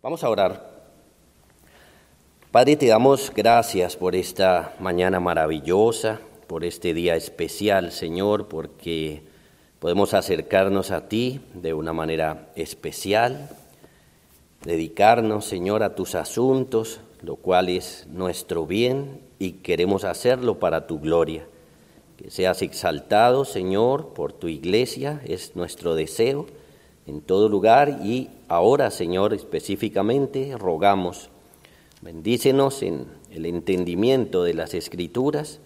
Vamos a orar. Padre, te damos gracias por esta mañana maravillosa, por este día especial, Señor, porque podemos acercarnos a ti de una manera especial, dedicarnos, Señor, a tus asuntos, lo cual es nuestro bien y queremos hacerlo para tu gloria. Que seas exaltado, Señor, por tu iglesia, es nuestro deseo en todo lugar y ahora, Señor, específicamente rogamos, bendícenos en el entendimiento de las escrituras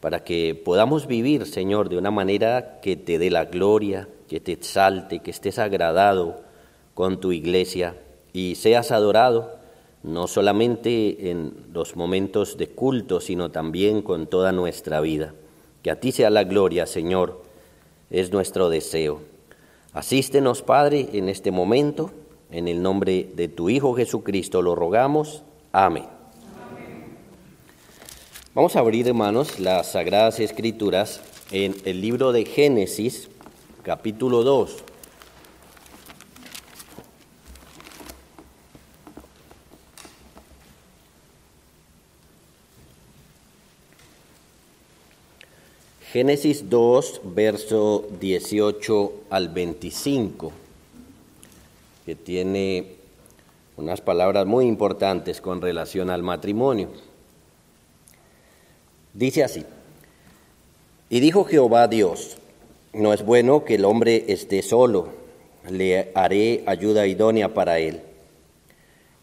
para que podamos vivir, Señor, de una manera que te dé la gloria, que te exalte, que estés agradado con tu iglesia y seas adorado no solamente en los momentos de culto, sino también con toda nuestra vida. Que a ti sea la gloria, Señor, es nuestro deseo. Asístenos, Padre, en este momento. En el nombre de tu Hijo Jesucristo lo rogamos. Amén. Vamos a abrir, hermanos, las Sagradas Escrituras en el libro de Génesis, capítulo 2. Génesis 2, verso 18 al 25, que tiene unas palabras muy importantes con relación al matrimonio. Dice así, y dijo Jehová Dios, no es bueno que el hombre esté solo, le haré ayuda idónea para él.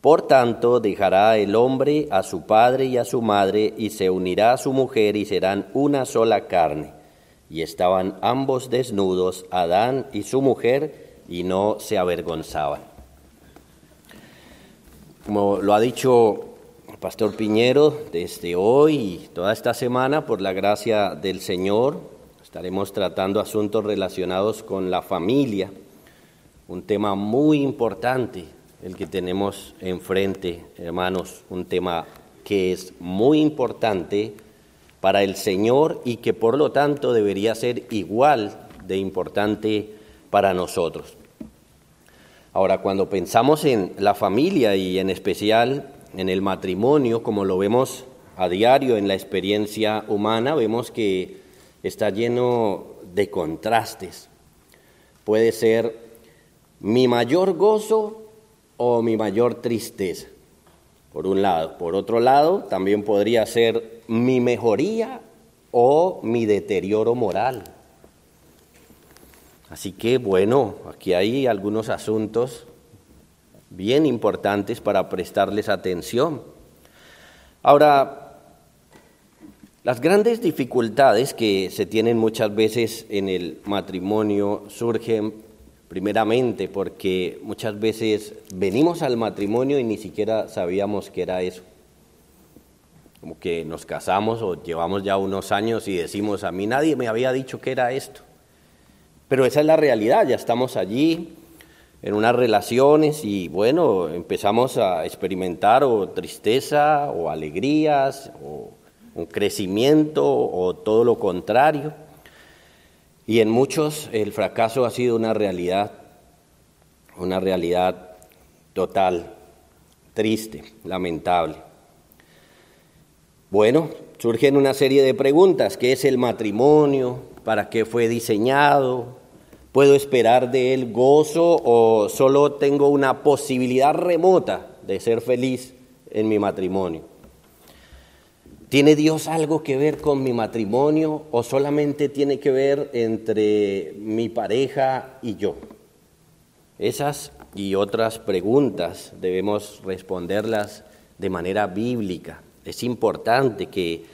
Por tanto, dejará el hombre a su padre y a su madre, y se unirá a su mujer, y serán una sola carne. Y estaban ambos desnudos, Adán y su mujer, y no se avergonzaban. Como lo ha dicho el pastor Piñero, desde hoy y toda esta semana, por la gracia del Señor, estaremos tratando asuntos relacionados con la familia, un tema muy importante el que tenemos enfrente, hermanos, un tema que es muy importante para el Señor y que por lo tanto debería ser igual de importante para nosotros. Ahora, cuando pensamos en la familia y en especial en el matrimonio, como lo vemos a diario en la experiencia humana, vemos que está lleno de contrastes. Puede ser mi mayor gozo o mi mayor tristeza, por un lado. Por otro lado, también podría ser mi mejoría o mi deterioro moral. Así que bueno, aquí hay algunos asuntos bien importantes para prestarles atención. Ahora, las grandes dificultades que se tienen muchas veces en el matrimonio surgen primeramente porque muchas veces venimos al matrimonio y ni siquiera sabíamos que era eso. Como que nos casamos o llevamos ya unos años y decimos, a mí nadie me había dicho que era esto. Pero esa es la realidad, ya estamos allí en unas relaciones y bueno, empezamos a experimentar o tristeza o alegrías o un crecimiento o todo lo contrario. Y en muchos el fracaso ha sido una realidad, una realidad total, triste, lamentable. Bueno, surgen una serie de preguntas. ¿Qué es el matrimonio? ¿Para qué fue diseñado? ¿Puedo esperar de él gozo o solo tengo una posibilidad remota de ser feliz en mi matrimonio? ¿Tiene Dios algo que ver con mi matrimonio o solamente tiene que ver entre mi pareja y yo? Esas y otras preguntas debemos responderlas de manera bíblica. Es importante que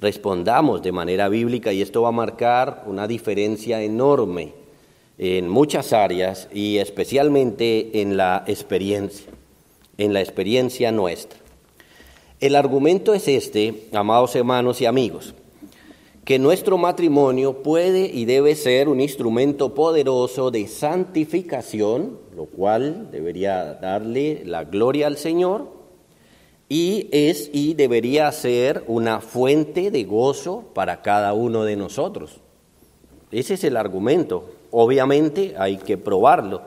respondamos de manera bíblica y esto va a marcar una diferencia enorme en muchas áreas y especialmente en la experiencia, en la experiencia nuestra. El argumento es este, amados hermanos y amigos, que nuestro matrimonio puede y debe ser un instrumento poderoso de santificación, lo cual debería darle la gloria al Señor, y es y debería ser una fuente de gozo para cada uno de nosotros. Ese es el argumento. Obviamente hay que probarlo.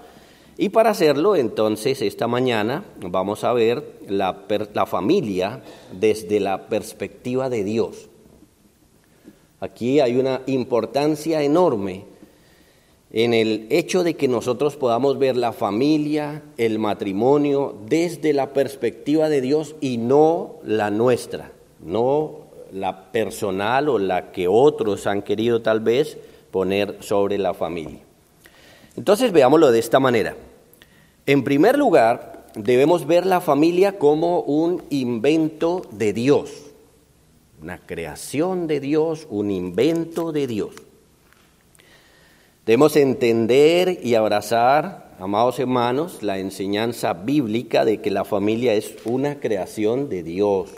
Y para hacerlo, entonces, esta mañana vamos a ver la, familia desde la perspectiva de Dios. Aquí hay una importancia enorme en el hecho de que nosotros podamos ver la familia, el matrimonio, desde la perspectiva de Dios y no la nuestra, no la personal o la que otros han querido tal vez poner sobre la familia. Entonces veámoslo de esta manera. En primer lugar, debemos ver la familia como un invento de Dios, una creación de Dios, un invento de Dios. Debemos entender y abrazar, amados hermanos, la enseñanza bíblica de que la familia es una creación de Dios,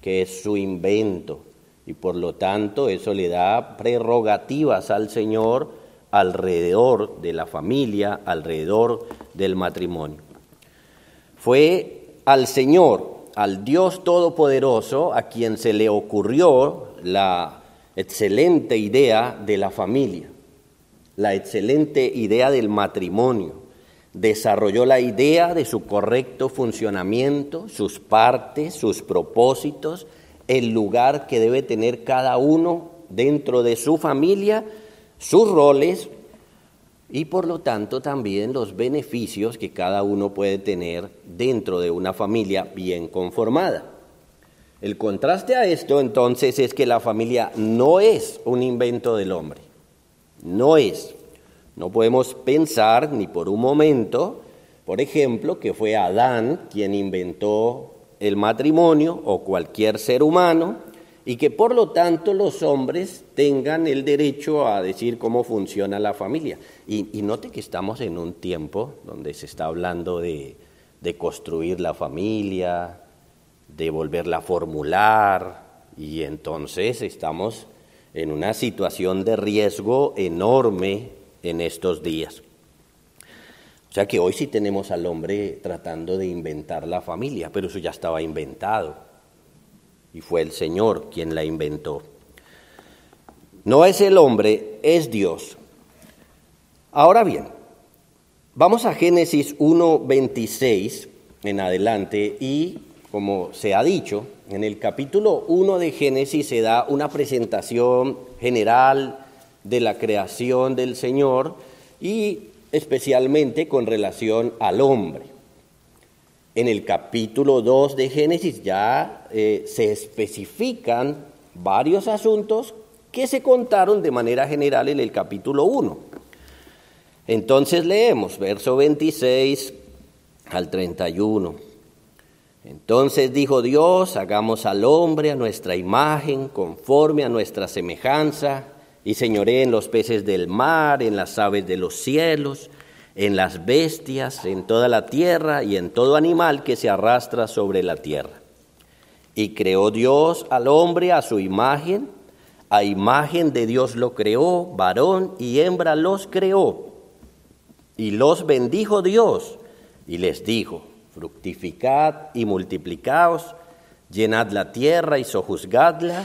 que es su invento, y por lo tanto eso le da prerrogativas al Señor alrededor de la familia, alrededor del matrimonio. Fue al Señor, al Dios Todopoderoso, a quien se le ocurrió la excelente idea de la familia, la excelente idea del matrimonio. Desarrolló la idea de su correcto funcionamiento, sus partes, sus propósitos, el lugar que debe tener cada uno dentro de su familia, sus roles y por lo tanto también los beneficios que cada uno puede tener dentro de una familia bien conformada. El contraste a esto entonces es que la familia no es un invento del hombre, no es. No podemos pensar ni por un momento, por ejemplo, que fue Adán quien inventó el matrimonio o cualquier ser humano y que por lo tanto los hombres tengan el derecho a decir cómo funciona la familia. Y, note que estamos en un tiempo donde se está hablando de, de construir la familia, de volverla a formular, y entonces estamos en una situación de riesgo enorme en estos días. O sea que hoy sí tenemos al hombre tratando de inventar la familia, pero eso ya estaba inventado. Y fue el Señor quien la inventó. No es el hombre, es Dios. Ahora bien, vamos a Génesis 1.26 en adelante y, como se ha dicho, en el capítulo 1 de Génesis se da una presentación general de la creación del Señor y especialmente con relación al hombre. En el capítulo 2 de Génesis ya eh, se especifican varios asuntos que se contaron de manera general en el capítulo 1. Entonces leemos verso 26 al 31. Entonces dijo Dios, hagamos al hombre a nuestra imagen, conforme a nuestra semejanza y señoré en los peces del mar, en las aves de los cielos, en las bestias, en toda la tierra y en todo animal que se arrastra sobre la tierra. Y creó Dios al hombre a su imagen, a imagen de Dios lo creó, varón y hembra los creó. Y los bendijo Dios y les dijo, fructificad y multiplicaos, llenad la tierra y sojuzgadla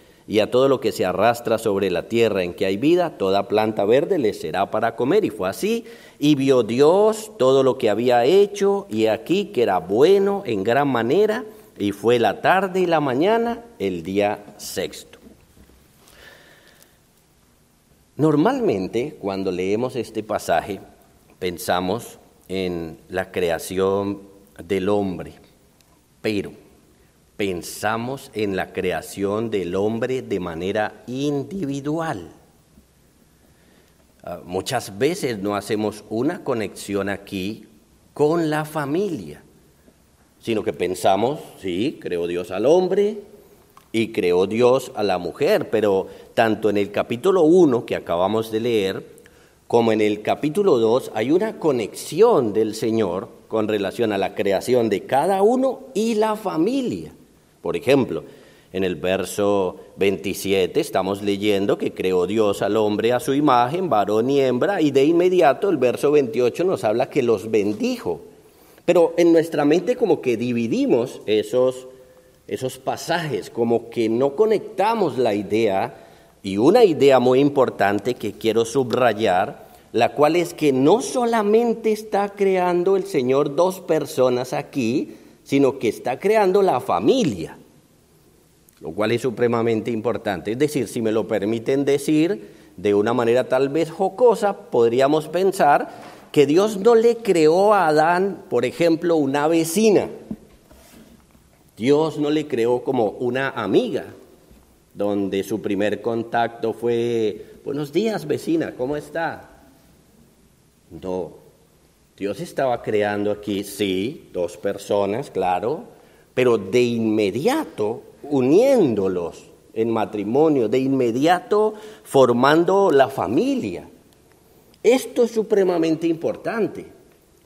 y a todo lo que se arrastra sobre la tierra en que hay vida, toda planta verde le será para comer. Y fue así. Y vio Dios todo lo que había hecho, y aquí que era bueno en gran manera, y fue la tarde y la mañana el día sexto. Normalmente, cuando leemos este pasaje, pensamos en la creación del hombre, pero pensamos en la creación del hombre de manera individual. Ah, muchas veces no hacemos una conexión aquí con la familia, sino que pensamos, sí, creó Dios al hombre y creó Dios a la mujer, pero tanto en el capítulo 1 que acabamos de leer, como en el capítulo 2 hay una conexión del Señor con relación a la creación de cada uno y la familia. Por ejemplo, en el verso 27 estamos leyendo que creó Dios al hombre a su imagen, varón y hembra, y de inmediato el verso 28 nos habla que los bendijo. Pero en nuestra mente como que dividimos esos, esos pasajes, como que no conectamos la idea, y una idea muy importante que quiero subrayar, la cual es que no solamente está creando el Señor dos personas aquí, sino que está creando la familia, lo cual es supremamente importante. Es decir, si me lo permiten decir de una manera tal vez jocosa, podríamos pensar que Dios no le creó a Adán, por ejemplo, una vecina. Dios no le creó como una amiga, donde su primer contacto fue, buenos días vecina, ¿cómo está? No, Dios estaba creando aquí, sí, dos personas, claro, pero de inmediato uniéndolos en matrimonio, de inmediato formando la familia. Esto es supremamente importante,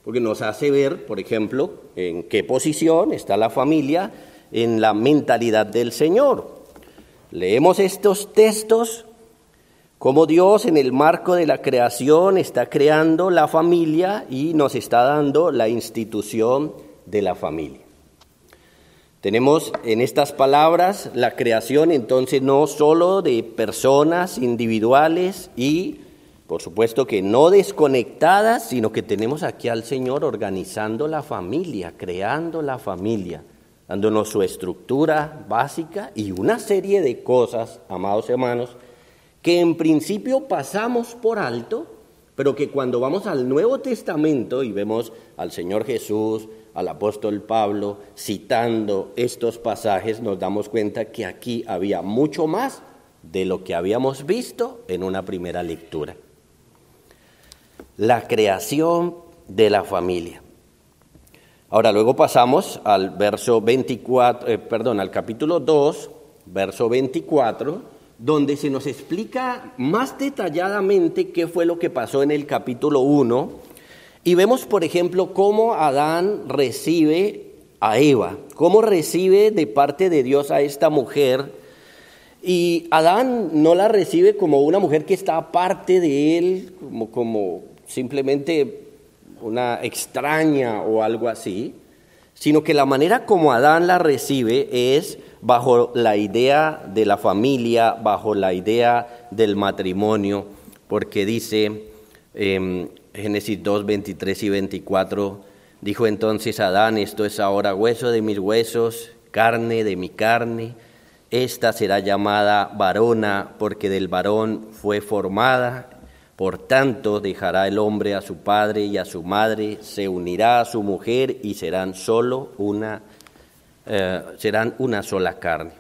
porque nos hace ver, por ejemplo, en qué posición está la familia en la mentalidad del Señor. Leemos estos textos cómo Dios en el marco de la creación está creando la familia y nos está dando la institución de la familia. Tenemos en estas palabras la creación entonces no solo de personas individuales y por supuesto que no desconectadas, sino que tenemos aquí al Señor organizando la familia, creando la familia, dándonos su estructura básica y una serie de cosas, amados hermanos, que en principio pasamos por alto, pero que cuando vamos al Nuevo Testamento y vemos al Señor Jesús, al apóstol Pablo citando estos pasajes, nos damos cuenta que aquí había mucho más de lo que habíamos visto en una primera lectura. La creación de la familia. Ahora luego pasamos al verso 24, eh, perdón, al capítulo 2, verso 24 donde se nos explica más detalladamente qué fue lo que pasó en el capítulo 1. Y vemos, por ejemplo, cómo Adán recibe a Eva, cómo recibe de parte de Dios a esta mujer. Y Adán no la recibe como una mujer que está aparte de él, como, como simplemente una extraña o algo así, sino que la manera como Adán la recibe es bajo la idea de la familia, bajo la idea del matrimonio, porque dice eh, Génesis 2, 23 y 24, dijo entonces Adán, esto es ahora hueso de mis huesos, carne de mi carne, esta será llamada varona porque del varón fue formada, por tanto dejará el hombre a su padre y a su madre, se unirá a su mujer y serán solo una eh, serán una sola carne.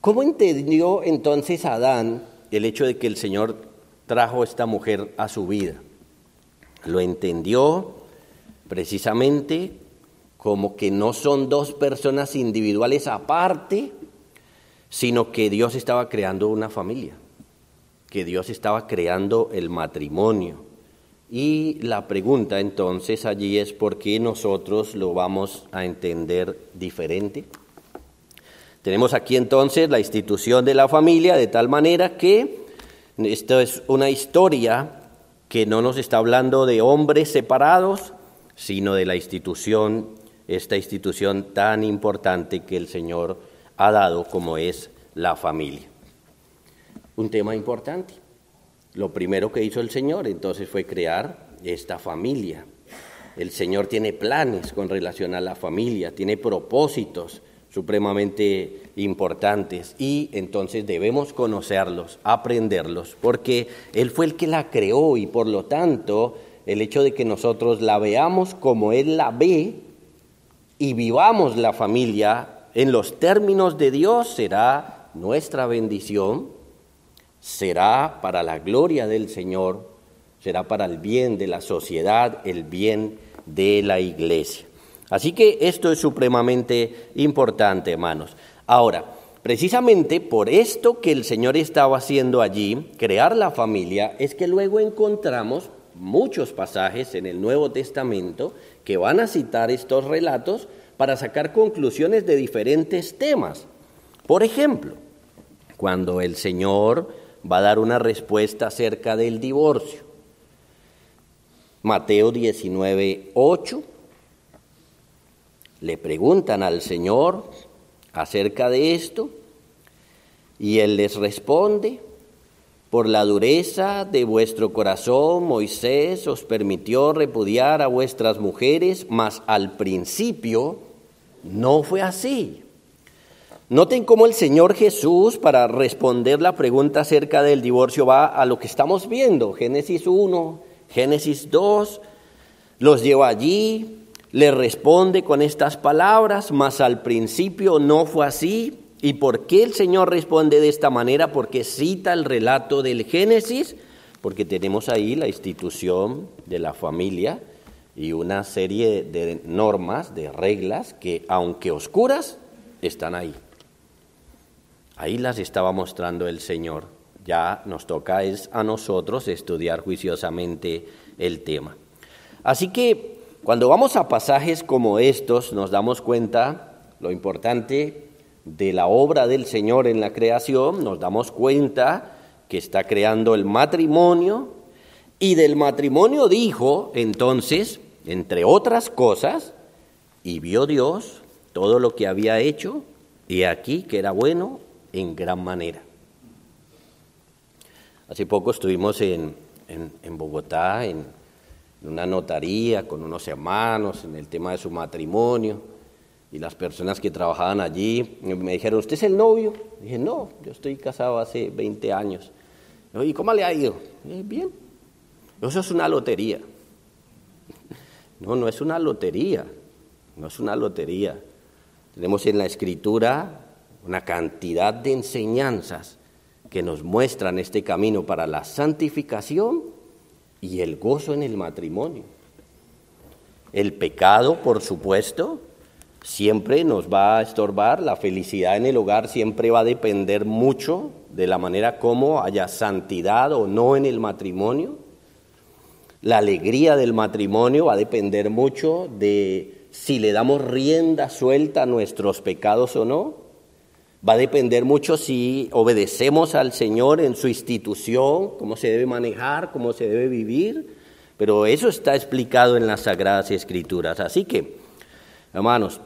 ¿Cómo entendió entonces Adán el hecho de que el Señor trajo esta mujer a su vida? Lo entendió precisamente como que no son dos personas individuales aparte, sino que Dios estaba creando una familia, que Dios estaba creando el matrimonio y la pregunta entonces allí es por qué nosotros lo vamos a entender diferente. Tenemos aquí entonces la institución de la familia de tal manera que esto es una historia que no nos está hablando de hombres separados, sino de la institución, esta institución tan importante que el Señor ha dado como es la familia. un tema importante. Lo primero que hizo el Señor entonces fue crear esta familia. El Señor tiene planes con relación a la familia, tiene propósitos supremamente importantes y entonces debemos conocerlos, aprenderlos, porque Él fue el que la creó y por lo tanto el hecho de que nosotros la veamos como Él la ve y vivamos la familia en los términos de Dios será nuestra bendición, será para la gloria del Señor, será para el bien de la sociedad, el bien de la iglesia. Así que esto es supremamente importante, hermanos. Ahora, precisamente por esto que el Señor estaba haciendo allí, crear la familia, es que luego encontramos muchos pasajes en el Nuevo Testamento que van a citar estos relatos para sacar conclusiones de diferentes temas. Por ejemplo, cuando el Señor va a dar una respuesta acerca del divorcio. Mateo 19, 8 le preguntan al Señor acerca de esto y Él les responde, por la dureza de vuestro corazón Moisés os permitió repudiar a vuestras mujeres, mas al principio no fue así. Noten cómo el Señor Jesús, para responder la pregunta acerca del divorcio, va a lo que estamos viendo, Génesis 1, Génesis 2, los lleva allí, le responde con estas palabras, mas al principio no fue así. ¿Y por qué el Señor responde de esta manera? Porque cita el relato del Génesis, porque tenemos ahí la institución de la familia y una serie de normas, de reglas, que aunque oscuras, están ahí. Ahí las estaba mostrando el Señor. Ya nos toca es a nosotros estudiar juiciosamente el tema. Así que cuando vamos a pasajes como estos, nos damos cuenta lo importante de la obra del Señor en la creación, nos damos cuenta que está creando el matrimonio y del matrimonio dijo entonces, entre otras cosas, y vio Dios todo lo que había hecho y aquí que era bueno en gran manera. Hace poco estuvimos en, en Bogotá, en una notaría con unos hermanos en el tema de su matrimonio y las personas que trabajaban allí me dijeron, ¿usted es el novio? dije, no, yo estoy casado hace 20 años. ¿Y cómo le ha ido? bien. Eso es una lotería. No, no es una lotería. No es una lotería. Tenemos en la escritura una cantidad de enseñanzas que nos muestran este camino para la santificación y el gozo en el matrimonio. El pecado, por supuesto, siempre nos va a estorbar, la felicidad en el hogar siempre va a depender mucho de la manera como haya santidad o no en el matrimonio. La alegría del matrimonio va a depender mucho de si le damos rienda suelta a nuestros pecados o no. Va a depender mucho si obedecemos al Señor en su institución, cómo se debe manejar, cómo se debe vivir, pero eso está explicado en las Sagradas Escrituras. Así que, hermanos,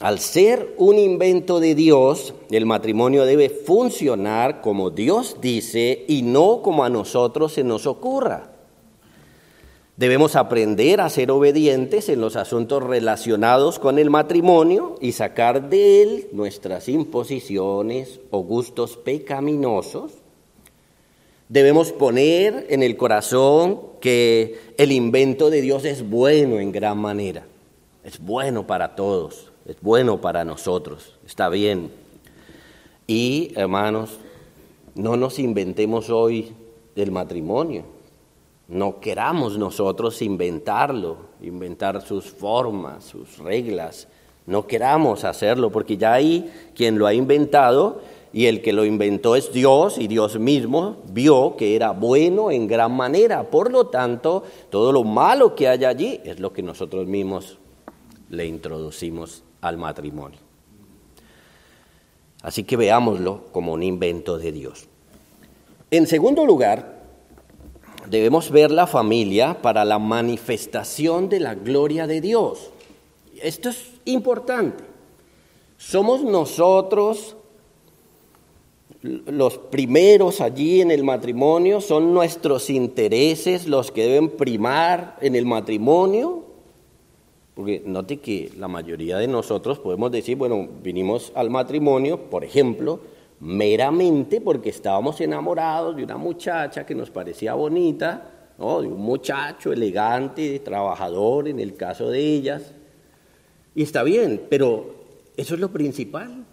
al ser un invento de Dios, el matrimonio debe funcionar como Dios dice y no como a nosotros se nos ocurra. Debemos aprender a ser obedientes en los asuntos relacionados con el matrimonio y sacar de él nuestras imposiciones o gustos pecaminosos. Debemos poner en el corazón que el invento de Dios es bueno en gran manera. Es bueno para todos, es bueno para nosotros, está bien. Y hermanos, no nos inventemos hoy el matrimonio no queramos nosotros inventarlo, inventar sus formas, sus reglas. No queramos hacerlo porque ya hay quien lo ha inventado y el que lo inventó es Dios y Dios mismo vio que era bueno en gran manera. Por lo tanto, todo lo malo que hay allí es lo que nosotros mismos le introducimos al matrimonio. Así que veámoslo como un invento de Dios. En segundo lugar, debemos ver la familia para la manifestación de la gloria de Dios. Esto es importante. Somos nosotros los primeros allí en el matrimonio, son nuestros intereses los que deben primar en el matrimonio. Porque note que la mayoría de nosotros podemos decir, bueno, vinimos al matrimonio, por ejemplo, meramente porque estábamos enamorados de una muchacha que nos parecía bonita, ¿no? de un muchacho elegante, trabajador en el caso de ellas. Y está bien, pero eso es lo principal.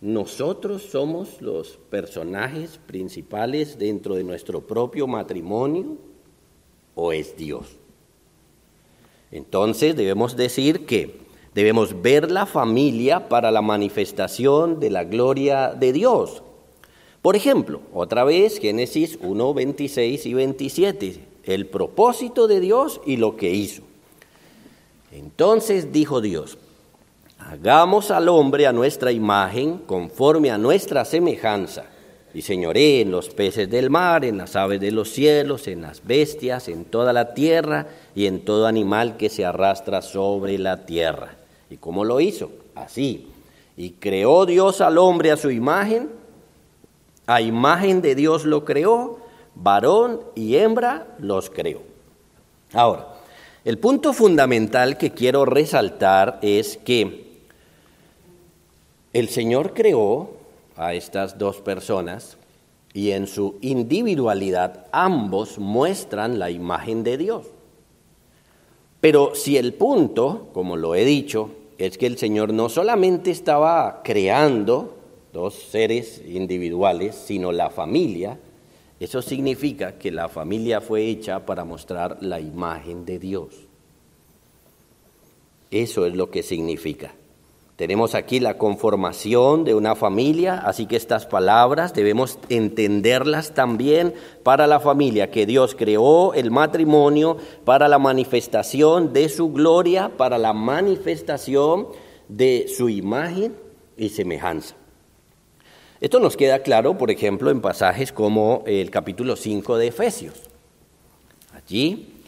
Nosotros somos los personajes principales dentro de nuestro propio matrimonio o es Dios. Entonces debemos decir que debemos ver la familia para la manifestación de la gloria de Dios. Por ejemplo, otra vez Génesis 1, 26 y 27, el propósito de Dios y lo que hizo. Entonces dijo Dios, Hagamos al hombre a nuestra imagen, conforme a nuestra semejanza, y señoré en los peces del mar, en las aves de los cielos, en las bestias, en toda la tierra y en todo animal que se arrastra sobre la tierra. ¿Y cómo lo hizo? Así. Y creó Dios al hombre a su imagen, a imagen de Dios lo creó, varón y hembra los creó. Ahora, el punto fundamental que quiero resaltar es que el Señor creó a estas dos personas y en su individualidad ambos muestran la imagen de Dios. Pero si el punto, como lo he dicho, es que el Señor no solamente estaba creando dos seres individuales, sino la familia, eso significa que la familia fue hecha para mostrar la imagen de Dios. Eso es lo que significa. Tenemos aquí la conformación de una familia, así que estas palabras debemos entenderlas también para la familia, que Dios creó el matrimonio para la manifestación de su gloria, para la manifestación de su imagen y semejanza. Esto nos queda claro, por ejemplo, en pasajes como el capítulo 5 de Efesios. Allí,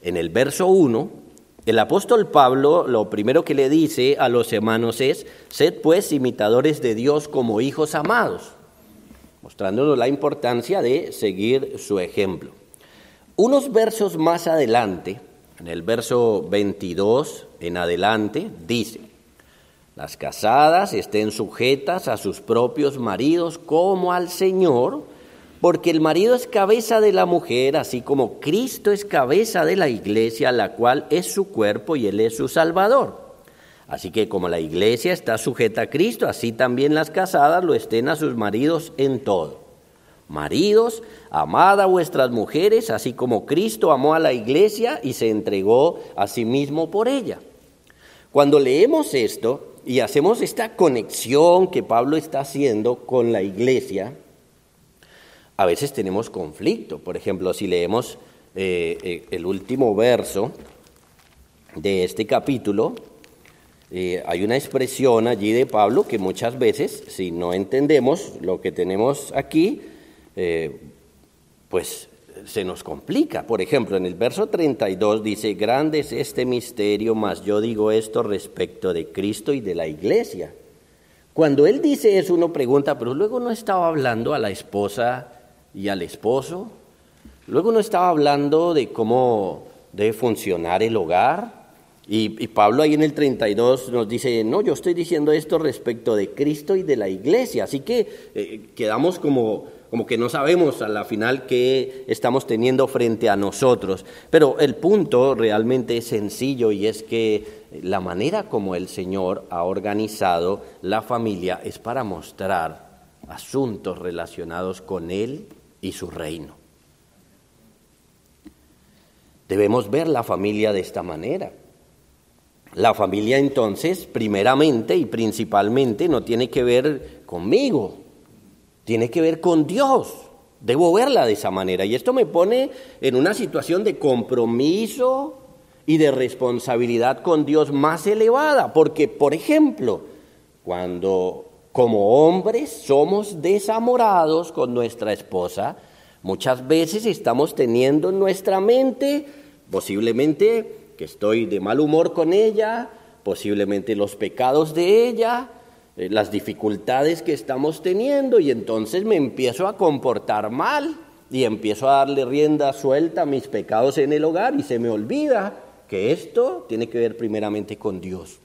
en el verso 1, el apóstol Pablo lo primero que le dice a los hermanos es, sed pues imitadores de Dios como hijos amados, mostrándonos la importancia de seguir su ejemplo. Unos versos más adelante, en el verso 22 en adelante, dice, las casadas estén sujetas a sus propios maridos como al Señor, porque el marido es cabeza de la mujer, así como Cristo es cabeza de la iglesia, la cual es su cuerpo y Él es su Salvador. Así que como la iglesia está sujeta a Cristo, así también las casadas lo estén a sus maridos en todo. Maridos, amad a vuestras mujeres, así como Cristo amó a la iglesia y se entregó a sí mismo por ella. Cuando leemos esto y hacemos esta conexión que Pablo está haciendo con la iglesia, a veces tenemos conflicto. Por ejemplo, si leemos eh, eh, el último verso de este capítulo, eh, hay una expresión allí de Pablo que muchas veces, si no entendemos lo que tenemos aquí, pues se nos complica. Por ejemplo, en el verso 32 dice, grande es este misterio, mas yo digo esto respecto de Cristo y de la iglesia. Cuando él dice eso, uno pregunta, pero luego no estaba hablando a la esposa y al esposo. Luego no estaba hablando de cómo debe funcionar el hogar. Y, Pablo ahí en el 32 nos dice, no, yo estoy diciendo esto respecto de Cristo y de la iglesia. Así que eh, quedamos como, como que no sabemos a la final qué estamos teniendo frente a nosotros. Pero el punto realmente es sencillo y es que la manera como el Señor ha organizado la familia es para mostrar asuntos relacionados con Él y su reino. Debemos ver la familia de esta manera. La familia entonces, primeramente y principalmente, no tiene que ver conmigo, tiene que ver con Dios. Debo verla de esa manera. Y esto me pone en una situación de compromiso y de responsabilidad con Dios más elevada. Porque, por ejemplo, cuando como hombres somos desamorados con nuestra esposa, muchas veces estamos teniendo en nuestra mente posiblemente que estoy de mal humor con ella, posiblemente los pecados de ella, eh, las dificultades que estamos teniendo y entonces me empiezo a comportar mal y empiezo a darle rienda suelta a mis pecados en el hogar y se me olvida que esto tiene que ver primeramente con Dios.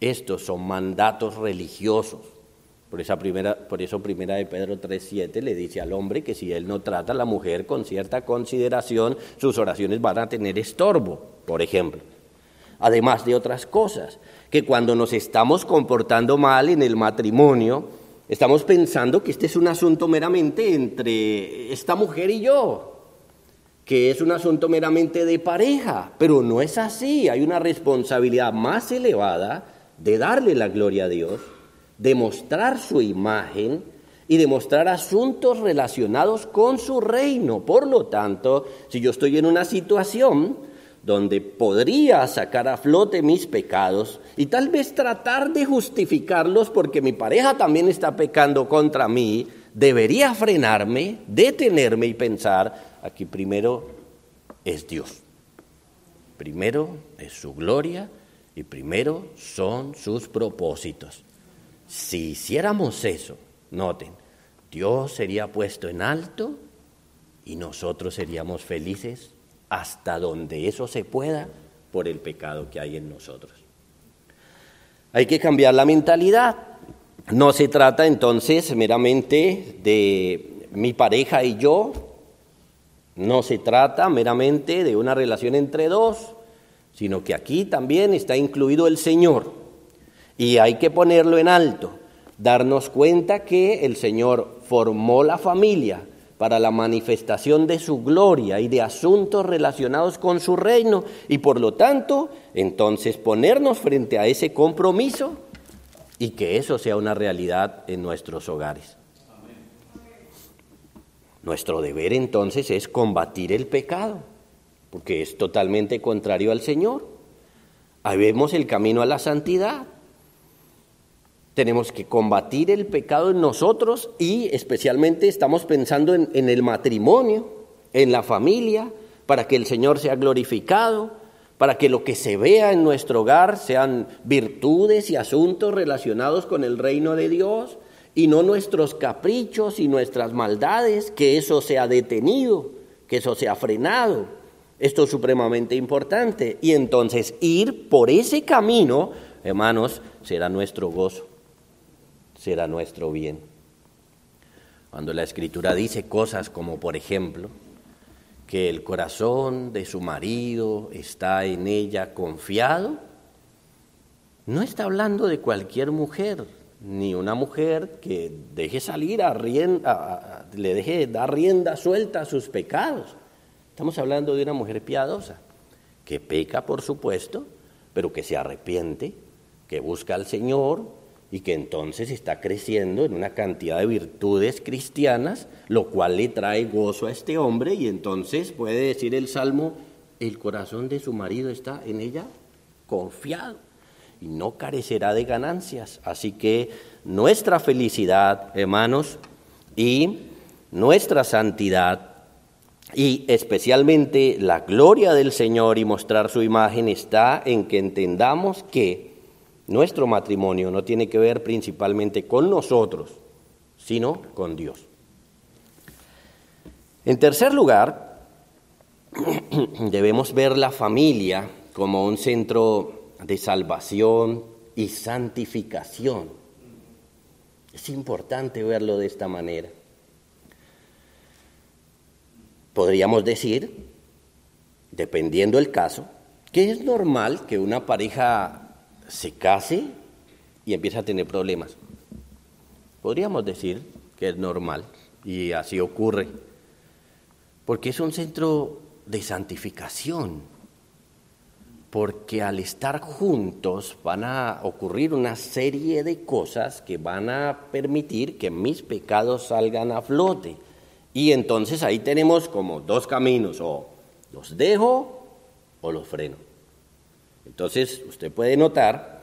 Estos son mandatos religiosos. Por, esa primera, por eso primera de Pedro 3.7 le dice al hombre que si él no trata a la mujer con cierta consideración, sus oraciones van a tener estorbo, por ejemplo. Además de otras cosas, que cuando nos estamos comportando mal en el matrimonio, estamos pensando que este es un asunto meramente entre esta mujer y yo, que es un asunto meramente de pareja, pero no es así, hay una responsabilidad más elevada de darle la gloria a Dios demostrar su imagen y demostrar asuntos relacionados con su reino. Por lo tanto, si yo estoy en una situación donde podría sacar a flote mis pecados y tal vez tratar de justificarlos porque mi pareja también está pecando contra mí, debería frenarme, detenerme y pensar, aquí primero es Dios, primero es su gloria y primero son sus propósitos. Si hiciéramos eso, noten, Dios sería puesto en alto y nosotros seríamos felices hasta donde eso se pueda por el pecado que hay en nosotros. Hay que cambiar la mentalidad. No se trata entonces meramente de mi pareja y yo, no se trata meramente de una relación entre dos, sino que aquí también está incluido el Señor. Y hay que ponerlo en alto, darnos cuenta que el Señor formó la familia para la manifestación de su gloria y de asuntos relacionados con su reino y por lo tanto, entonces ponernos frente a ese compromiso y que eso sea una realidad en nuestros hogares. Nuestro deber entonces es combatir el pecado, porque es totalmente contrario al Señor. Ahí vemos el camino a la santidad. Tenemos que combatir el pecado en nosotros y especialmente estamos pensando en, el matrimonio, en la familia, para que el Señor sea glorificado, para que lo que se vea en nuestro hogar sean virtudes y asuntos relacionados con el reino de Dios y no nuestros caprichos y nuestras maldades, que eso sea detenido, que eso sea frenado. Esto es supremamente importante. Y entonces ir por ese camino, hermanos, será nuestro gozo será nuestro bien. Cuando la escritura dice cosas como, por ejemplo, que el corazón de su marido está en ella confiado, no está hablando de cualquier mujer, ni una mujer que deje salir a, rienda, le deje dar rienda suelta a sus pecados. Estamos hablando de una mujer piadosa, que peca, por supuesto, pero que se arrepiente, que busca al Señor, y que entonces está creciendo en una cantidad de virtudes cristianas, lo cual le trae gozo a este hombre y entonces puede decir el Salmo, el corazón de su marido está en ella confiado y no carecerá de ganancias. Así que nuestra felicidad, hermanos, y nuestra santidad y especialmente la gloria del Señor y mostrar su imagen está en que entendamos que nuestro matrimonio no tiene que ver principalmente con nosotros, sino con Dios. En tercer lugar, debemos ver la familia como un centro de salvación y santificación. Es importante verlo de esta manera. Podríamos decir, dependiendo el caso, que es normal que una pareja se case y empieza a tener problemas. Podríamos decir que es normal y así ocurre, porque es un centro de santificación, porque al estar juntos van a ocurrir una serie de cosas que van a permitir que mis pecados salgan a flote. Y entonces ahí tenemos como dos caminos, o los dejo o los freno. Entonces, usted puede notar,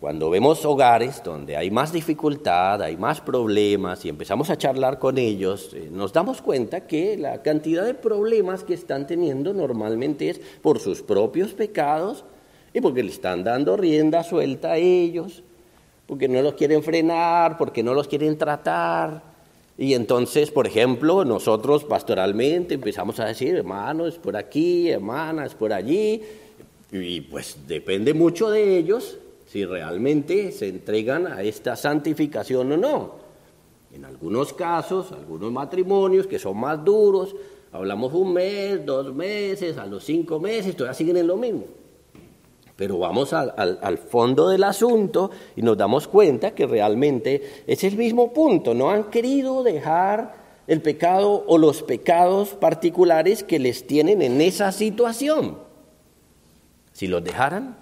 cuando vemos hogares donde hay más dificultad, hay más problemas y empezamos a charlar con ellos, eh, nos damos cuenta que la cantidad de problemas que están teniendo normalmente es por sus propios pecados y porque le están dando rienda suelta a ellos, porque no los quieren frenar, porque no los quieren tratar. Y entonces, por ejemplo, nosotros pastoralmente empezamos a decir, hermano, es por aquí, hermana, es por allí. Y pues depende mucho de ellos si realmente se entregan a esta santificación o no. En algunos casos, algunos matrimonios que son más duros, hablamos un mes, dos meses, a los cinco meses, todavía siguen en lo mismo. Pero vamos al, al, fondo del asunto y nos damos cuenta que realmente es el mismo punto. No han querido dejar el pecado o los pecados particulares que les tienen en esa situación. Si los dejaran,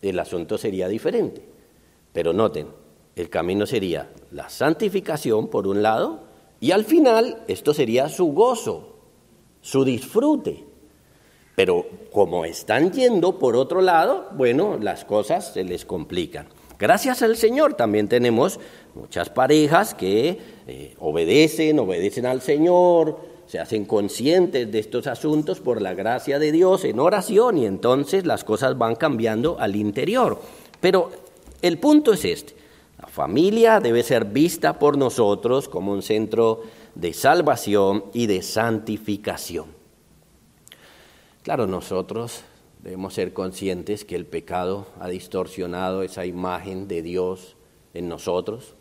el asunto sería diferente. Pero noten, el camino sería la santificación por un lado y al final esto sería su gozo, su disfrute. Pero como están yendo por otro lado, bueno, las cosas se les complican. Gracias al Señor también tenemos muchas parejas que eh, obedecen, obedecen al Señor, se hacen conscientes de estos asuntos por la gracia de Dios en oración y entonces las cosas van cambiando al interior. Pero el punto es este, la familia debe ser vista por nosotros como un centro de salvación y de santificación. Claro, nosotros debemos ser conscientes que el pecado ha distorsionado esa imagen de Dios en nosotros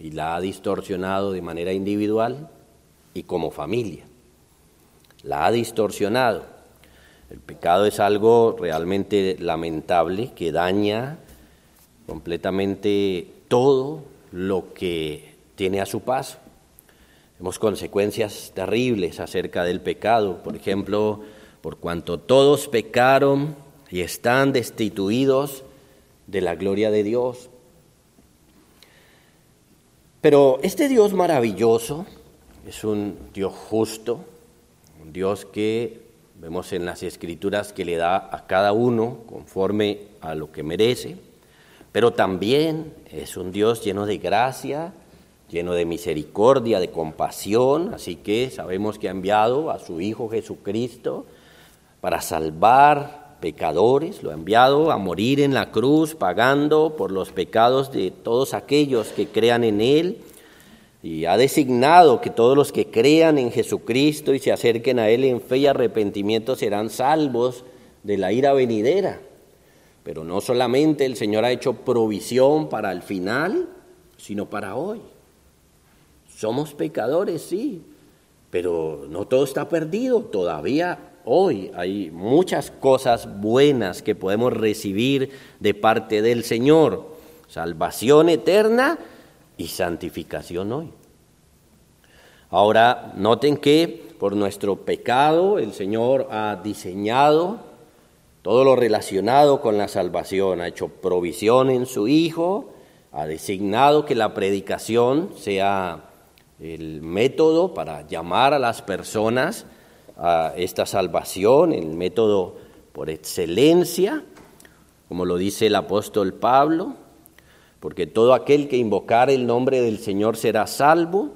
y la ha distorsionado de manera individual y como familia. La ha distorsionado. El pecado es algo realmente lamentable que daña completamente todo lo que tiene a su paso. Vemos consecuencias terribles acerca del pecado. Por ejemplo, por cuanto todos pecaron y están destituidos de la gloria de Dios. Pero este Dios maravilloso es un Dios justo, un Dios que vemos en las escrituras que le da a cada uno conforme a lo que merece, pero también es un Dios lleno de gracia, lleno de misericordia, de compasión, así que sabemos que ha enviado a su Hijo Jesucristo para salvar pecadores, lo ha enviado a morir en la cruz pagando por los pecados de todos aquellos que crean en Él y ha designado que todos los que crean en Jesucristo y se acerquen a Él en fe y arrepentimiento serán salvos de la ira venidera. Pero no solamente el Señor ha hecho provisión para el final, sino para hoy. Somos pecadores, sí, pero no todo está perdido, todavía hoy hay muchas cosas buenas que podemos recibir de parte del Señor. Salvación eterna y santificación hoy. Ahora, noten que por nuestro pecado el Señor ha diseñado todo lo relacionado con la salvación, ha hecho provisión en su Hijo, ha designado que la predicación sea el método para llamar a las personas a esta salvación, el método por excelencia, como lo dice el apóstol Pablo, porque todo aquel que invocar el nombre del Señor será salvo.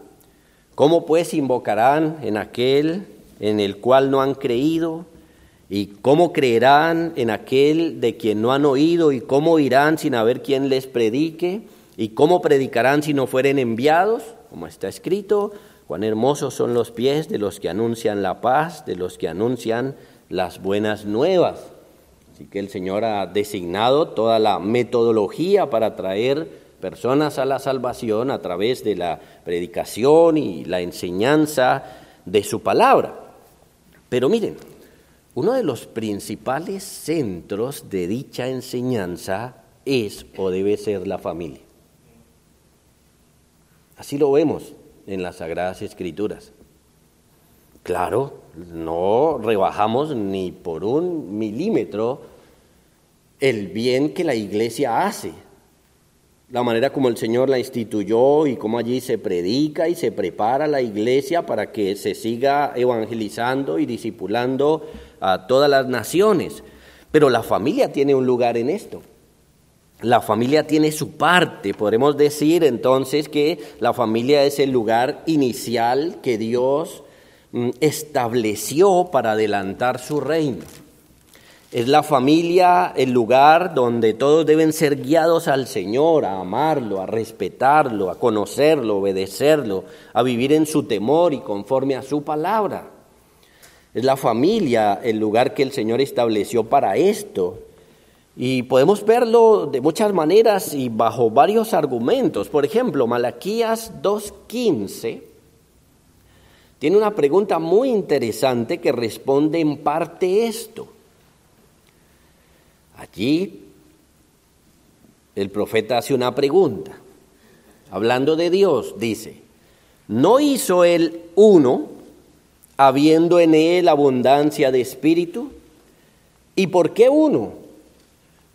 ¿Cómo pues invocarán en aquel en el cual no han creído? ¿Y cómo creerán en aquel de quien no han oído? ¿Y cómo irán sin haber quien les predique? ¿Y cómo predicarán si no fueren enviados? Como está escrito, Cuán hermosos son los pies de los que anuncian la paz, de los que anuncian las buenas nuevas. Así que el Señor ha designado toda la metodología para traer personas a la salvación a través de la predicación y la enseñanza de su palabra. Pero miren, uno de los principales centros de dicha enseñanza es o debe ser la familia. Así lo vemos en las Sagradas Escrituras. Claro, no rebajamos ni por un milímetro el bien que la iglesia hace, la manera como el Señor la instituyó y cómo allí se predica y se prepara la iglesia para que se siga evangelizando y discipulando a todas las naciones. Pero la familia tiene un lugar en esto. La familia tiene su parte. Podemos decir entonces que la familia es el lugar inicial que Dios mm, estableció para adelantar su reino. Es la familia el lugar donde todos deben ser guiados al Señor, a amarlo, a respetarlo, a conocerlo, obedecerlo, a vivir en su temor y conforme a su palabra. Es la familia el lugar que el Señor estableció para esto. Y podemos verlo de muchas maneras y bajo varios argumentos. Por ejemplo, Malaquías 2.15 tiene una pregunta muy interesante que responde en parte esto. Allí el profeta hace una pregunta. Hablando de Dios, dice, ¿no hizo él uno, habiendo en él abundancia de espíritu? ¿Y por qué uno?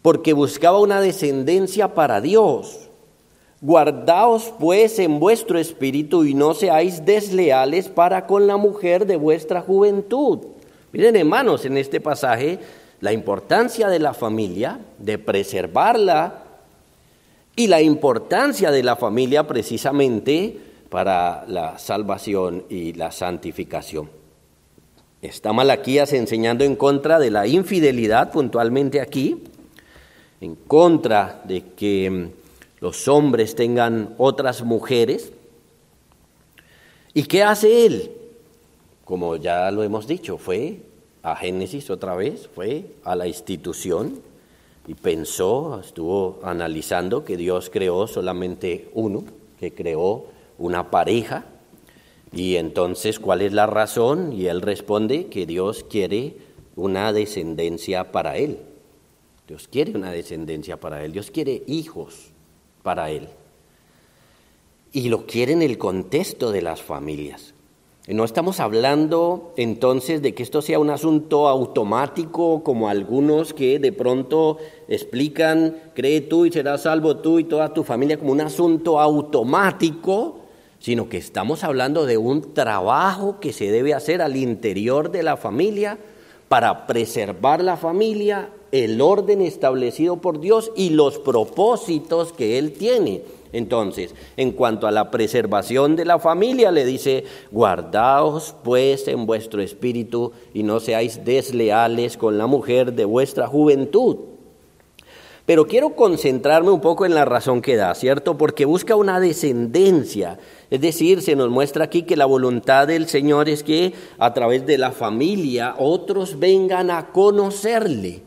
Porque buscaba una descendencia para Dios. Guardaos pues en vuestro espíritu y no seáis desleales para con la mujer de vuestra juventud. Miren hermanos, en este pasaje la importancia de la familia, de preservarla, y la importancia de la familia precisamente para la salvación y la santificación. Está Malaquías enseñando en contra de la infidelidad puntualmente aquí, en contra de que los hombres tengan otras mujeres. ¿Y qué hace él? Como ya lo hemos dicho, fue a Génesis otra vez, fue a la institución y pensó, estuvo analizando que Dios creó solamente uno, que creó una pareja. Y entonces, ¿cuál es la razón? Y él responde que Dios quiere una descendencia para él. Dios quiere una descendencia para él. Dios quiere hijos para él. Y lo quiere en el contexto de las familias. No estamos hablando entonces de que esto sea un asunto automático como algunos que de pronto explican, cree tú y serás salvo tú y toda tu familia como un asunto automático, sino que estamos hablando de un trabajo que se debe hacer al interior de la familia para preservar la familia, el orden establecido por Dios y los propósitos que Él tiene. Entonces, en cuanto a la preservación de la familia, le dice, guardaos pues en vuestro espíritu y no seáis desleales con la mujer de vuestra juventud. Pero quiero concentrarme un poco en la razón que da, ¿cierto? Porque busca una descendencia. Es decir, se nos muestra aquí que la voluntad del Señor es que a través de la familia otros vengan a conocerle.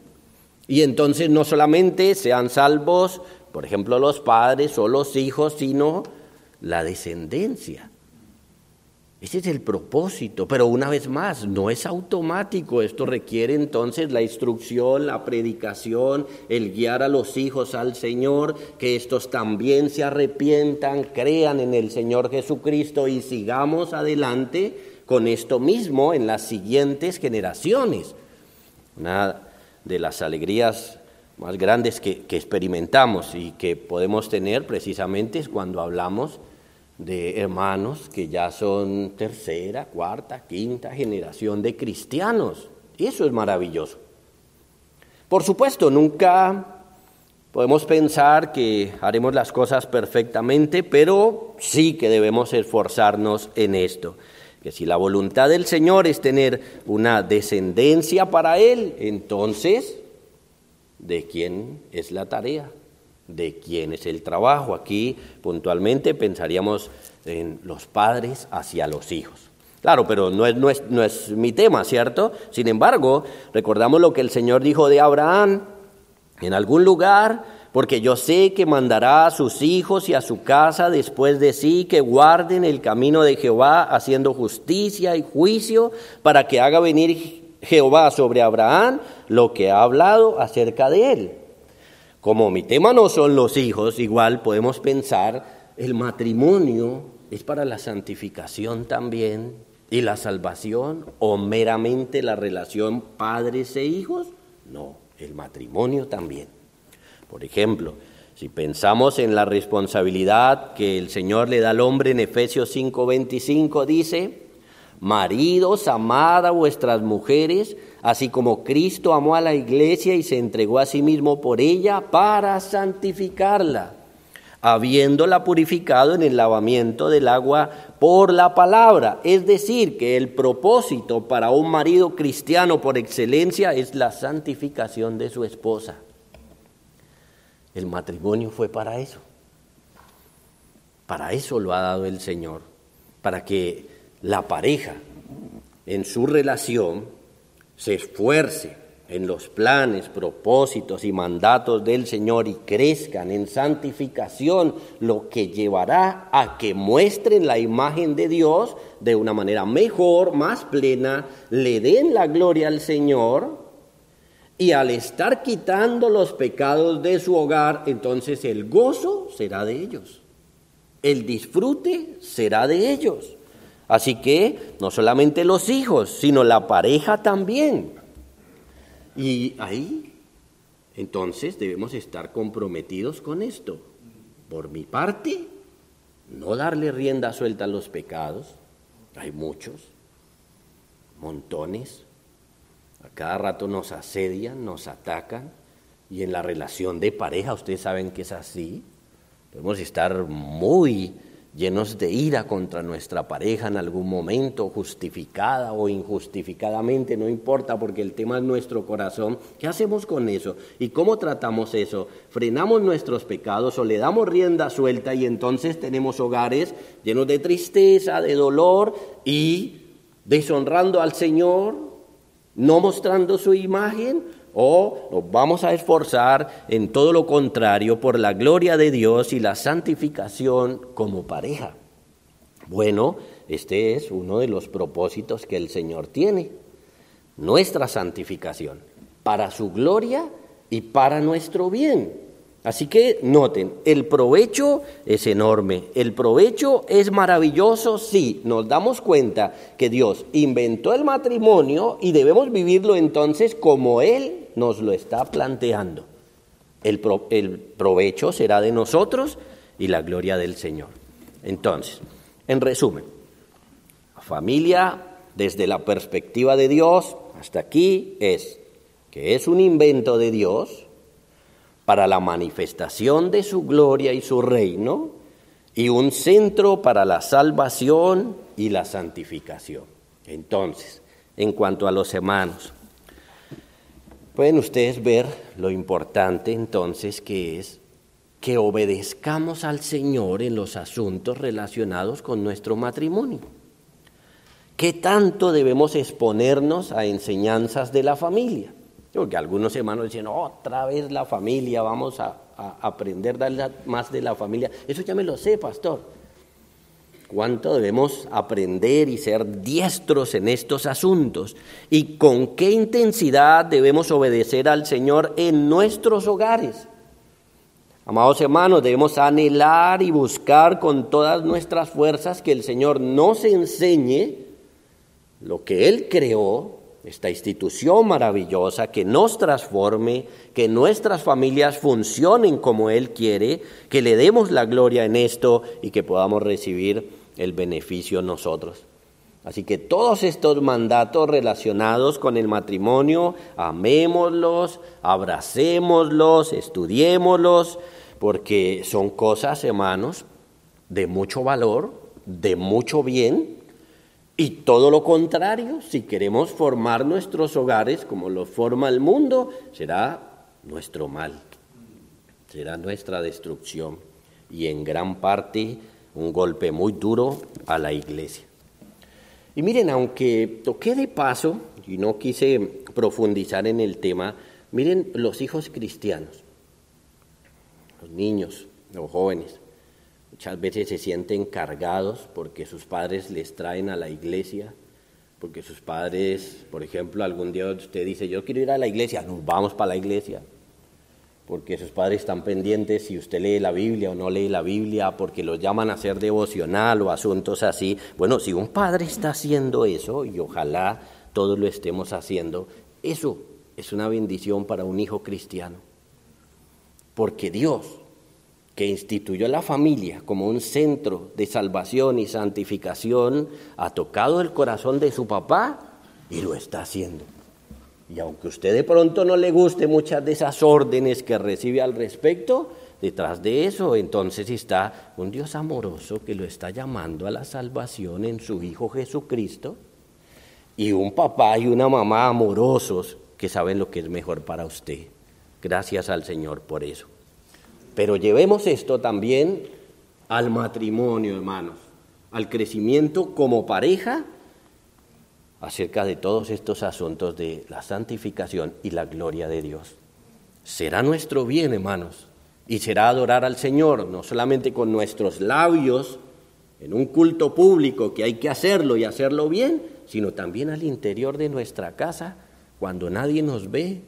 Y entonces no solamente sean salvos por ejemplo, los padres o los hijos, sino la descendencia. Ese es el propósito, pero una vez más, no es automático, esto requiere entonces la instrucción, la predicación, el guiar a los hijos al Señor, que estos también se arrepientan, crean en el Señor Jesucristo y sigamos adelante con esto mismo en las siguientes generaciones. Una de las alegrías más grandes que, experimentamos y que podemos tener precisamente es cuando hablamos de hermanos que ya son tercera, cuarta, quinta generación de cristianos. Eso es maravilloso. Por supuesto, nunca podemos pensar que haremos las cosas perfectamente, pero sí que debemos esforzarnos en esto. Que si la voluntad del Señor es tener una descendencia para Él, entonces de quién es la tarea, de quién es el trabajo. Aquí puntualmente pensaríamos en los padres hacia los hijos. Claro, pero no es, no es, no es mi tema, ¿cierto? Sin embargo, recordamos lo que el Señor dijo de Abraham en algún lugar, porque yo sé que mandará a sus hijos y a su casa después de sí que guarden el camino de Jehová haciendo justicia y juicio para que haga venir Jehová sobre Abraham lo que ha hablado acerca de él. Como mi tema no son los hijos, igual podemos pensar, el matrimonio es para la santificación también y la salvación o meramente la relación padres e hijos. No, el matrimonio también. Por ejemplo, si pensamos en la responsabilidad que el Señor le da al hombre en Efesios 5:25, dice, Maridos, amad a vuestras mujeres, así como Cristo amó a la iglesia y se entregó a sí mismo por ella para santificarla, habiéndola purificado en el lavamiento del agua por la palabra. Es decir, que el propósito para un marido cristiano por excelencia es la santificación de su esposa. El matrimonio fue para eso. Para eso lo ha dado el Señor, para que la pareja en su relación se esfuerce en los planes, propósitos y mandatos del Señor y crezcan en santificación, lo que llevará a que muestren la imagen de Dios de una manera mejor, más plena, le den la gloria al Señor y al estar quitando los pecados de su hogar, entonces el gozo será de ellos, el disfrute será de ellos. Así que no solamente los hijos, sino la pareja también y ahí, entonces, debemos estar comprometidos con esto. Por mi parte, no darle rienda suelta a los pecados. Hay muchos, montones. A cada rato nos asedian, nos atacan. Y en la relación de pareja, ustedes saben que es así. Debemos estar muy llenos de ira contra nuestra pareja en algún momento, justificada o injustificadamente, no importa, porque el tema es nuestro corazón. ¿Qué hacemos con eso? ¿Y cómo tratamos eso? ¿Frenamos nuestros pecados o le damos rienda suelta y entonces tenemos hogares llenos de tristeza, de dolor y deshonrando al Señor, no mostrando su imagen? O nos vamos a esforzar en todo lo contrario por la gloria de Dios y la santificación como pareja. Bueno, este es uno de los propósitos que el Señor tiene, nuestra santificación, para su gloria y para nuestro bien. Así que noten, el provecho es enorme, el provecho es maravilloso si nos damos cuenta que Dios inventó el matrimonio y debemos vivirlo entonces como Él nos lo está planteando. El, el provecho será de nosotros y la gloria del Señor. Entonces, en resumen, familia desde la perspectiva de Dios hasta aquí es que es un invento de Dios, para la manifestación de su gloria y su reino y un centro para la salvación y la santificación. Entonces, en cuanto a los hermanos, pueden ustedes ver lo importante entonces que es que obedezcamos al Señor en los asuntos relacionados con nuestro matrimonio. ¿Qué tanto debemos exponernos a enseñanzas de la familia? Porque algunos hermanos dicen, otra vez la familia, vamos a, aprender más de la familia. Eso ya me lo sé, pastor. ¿Cuánto debemos aprender y ser diestros en estos asuntos? ¿Y con qué intensidad debemos obedecer al Señor en nuestros hogares? Amados hermanos, debemos anhelar y buscar con todas nuestras fuerzas que el Señor nos enseñe lo que Él creó esta institución maravillosa que nos transforme, que nuestras familias funcionen como Él quiere, que le demos la gloria en esto y que podamos recibir el beneficio nosotros. Así que todos estos mandatos relacionados con el matrimonio, amémoslos, abracémoslos, estudiémoslos, porque son cosas, hermanos, de mucho valor, de mucho bien, y todo lo contrario, si queremos formar nuestros hogares como lo forma el mundo, será nuestro mal, será nuestra destrucción y en gran parte un golpe muy duro a la iglesia. Y miren, aunque toqué de paso y no quise profundizar en el tema, miren los hijos cristianos, los niños, los jóvenes. Muchas veces se sienten cargados porque sus padres les traen a la iglesia, porque sus padres, por ejemplo, algún día usted dice, yo quiero ir a la iglesia, nos vamos para la iglesia, porque sus padres están pendientes si usted lee la Biblia o no lee la Biblia, porque los llaman a ser devocional o asuntos así. Bueno, si un padre está haciendo eso, y ojalá todos lo estemos haciendo, eso es una bendición para un hijo cristiano, porque Dios que instituyó la familia como un centro de salvación y santificación, ha tocado el corazón de su papá y lo está haciendo. Y aunque usted de pronto no le guste muchas de esas órdenes que recibe al respecto, detrás de eso entonces está un Dios amoroso que lo está llamando a la salvación en su Hijo Jesucristo y un papá y una mamá amorosos que saben lo que es mejor para usted. Gracias al Señor por eso. Pero llevemos esto también al matrimonio, hermanos, al crecimiento como pareja acerca de todos estos asuntos de la santificación y la gloria de Dios. Será nuestro bien, hermanos, y será adorar al Señor, no solamente con nuestros labios, en un culto público que hay que hacerlo y hacerlo bien, sino también al interior de nuestra casa, cuando nadie nos ve,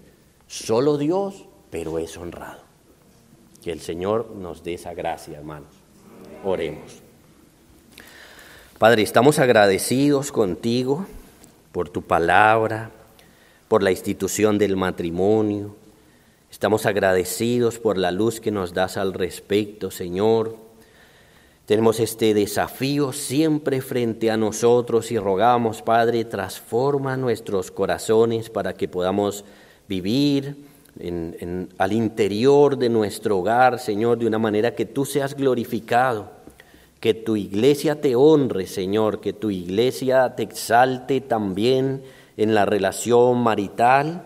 solo Dios, pero es honrado. Que el Señor nos dé esa gracia, hermanos. Oremos. Padre, estamos agradecidos contigo por tu palabra, por la institución del matrimonio. Estamos agradecidos por la luz que nos das al respecto, Señor tenemos este desafío siempre frente a nosotros y rogamos, Padre, transforma nuestros corazones para que podamos vivir al interior de nuestro hogar, Señor, de una manera que tú seas glorificado, que tu iglesia te honre, Señor, que tu iglesia te exalte también en la relación marital.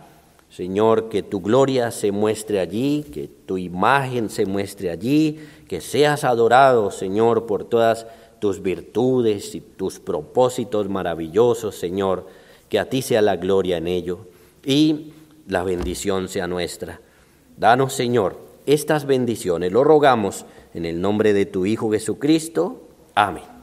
Señor, que tu gloria se muestre allí, que tu imagen se muestre allí, que seas adorado, Señor, por todas tus virtudes y tus propósitos maravillosos, Señor, que a ti sea la gloria en ello y la bendición sea nuestra. Danos, Señor, estas bendiciones, lo rogamos en el nombre de tu Hijo Jesucristo. Amén.